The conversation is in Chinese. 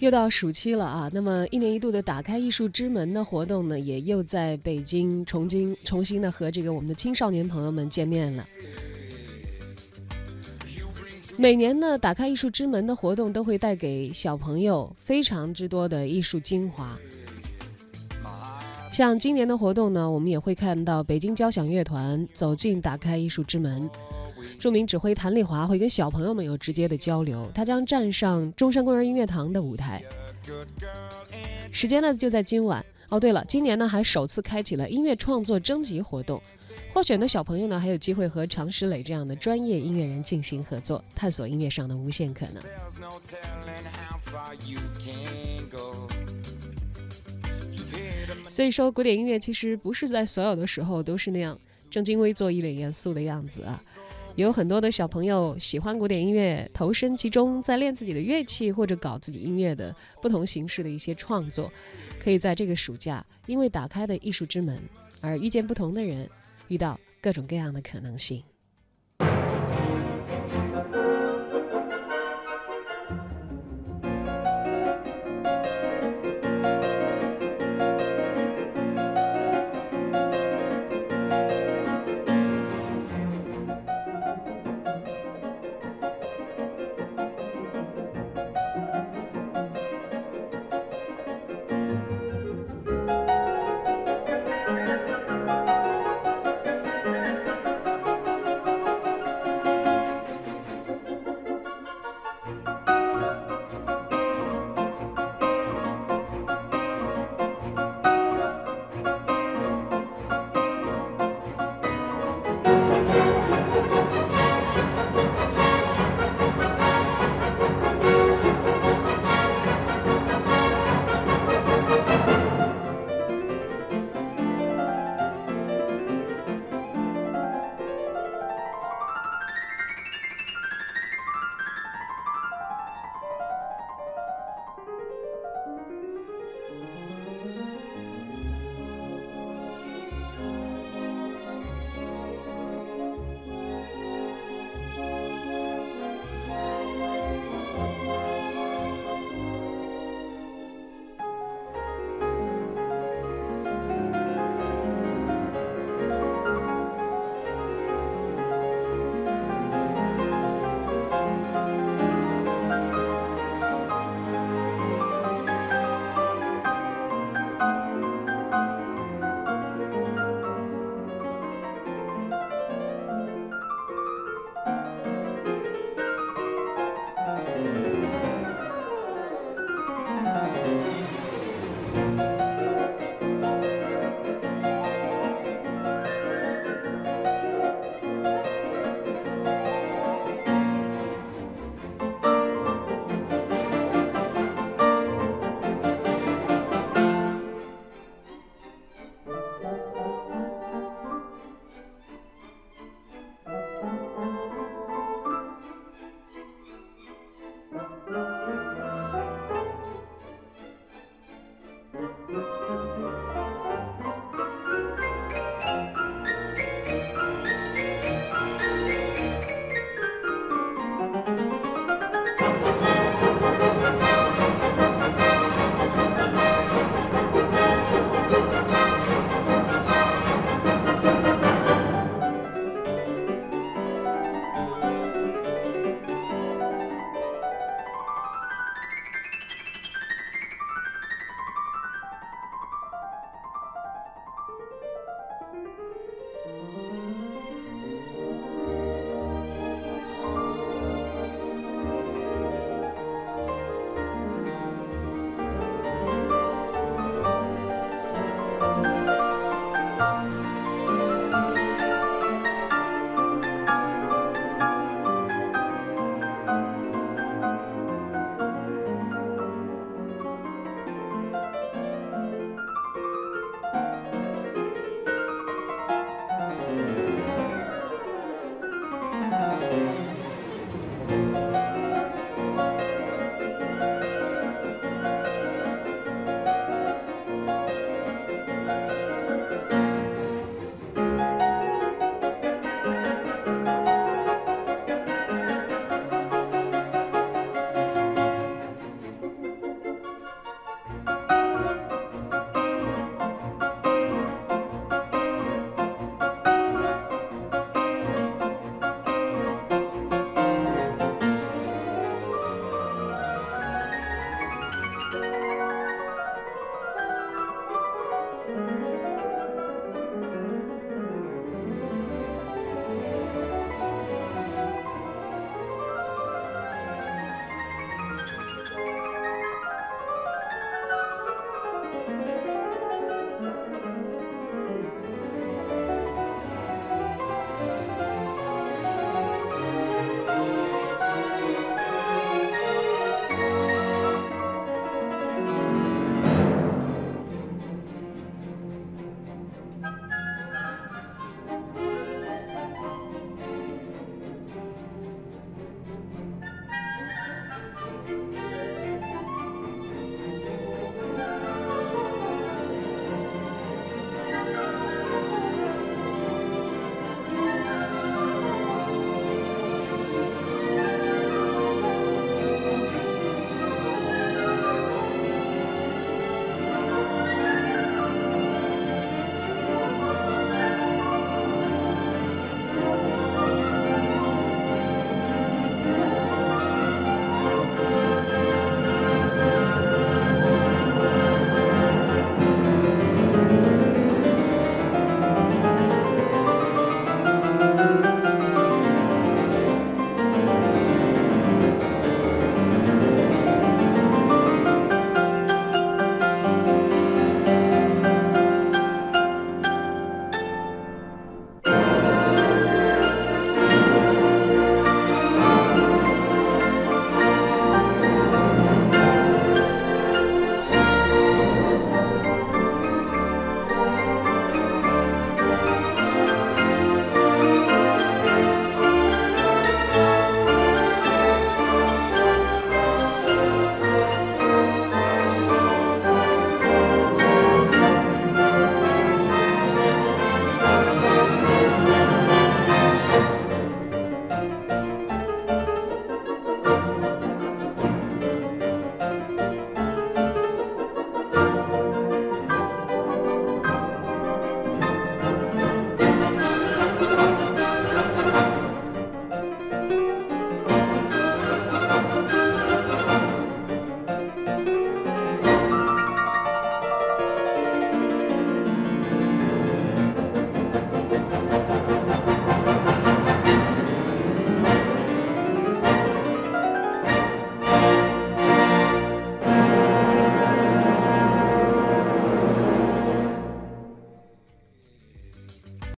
又到暑期了啊，那么一年一度的打开艺术之门的活动呢，也又在北京重新重新的和这个我们的青少年朋友们见面了。每年呢，打开艺术之门的活动都会带给小朋友非常之多的艺术精华。像今年的活动呢，我们也会看到北京交响乐团走进打开艺术之门。著名指挥谭丽华会跟小朋友们有直接的交流，他将站上中山公园音乐堂的舞台。时间呢就在今晚哦。对了，今年呢还首次开启了音乐创作征集活动，获选的小朋友呢还有机会和常石磊这样的专业音乐人进行合作，探索音乐上的无限可能。所以说，古典音乐其实不是在所有的时候都是那样正襟危坐、一脸严肃的样子啊。有很多的小朋友喜欢古典音乐，投身其中，在练自己的乐器或者搞自己音乐的不同形式的一些创作，可以在这个暑假，因为打开的艺术之门而遇见不同的人，遇到各种各样的可能性。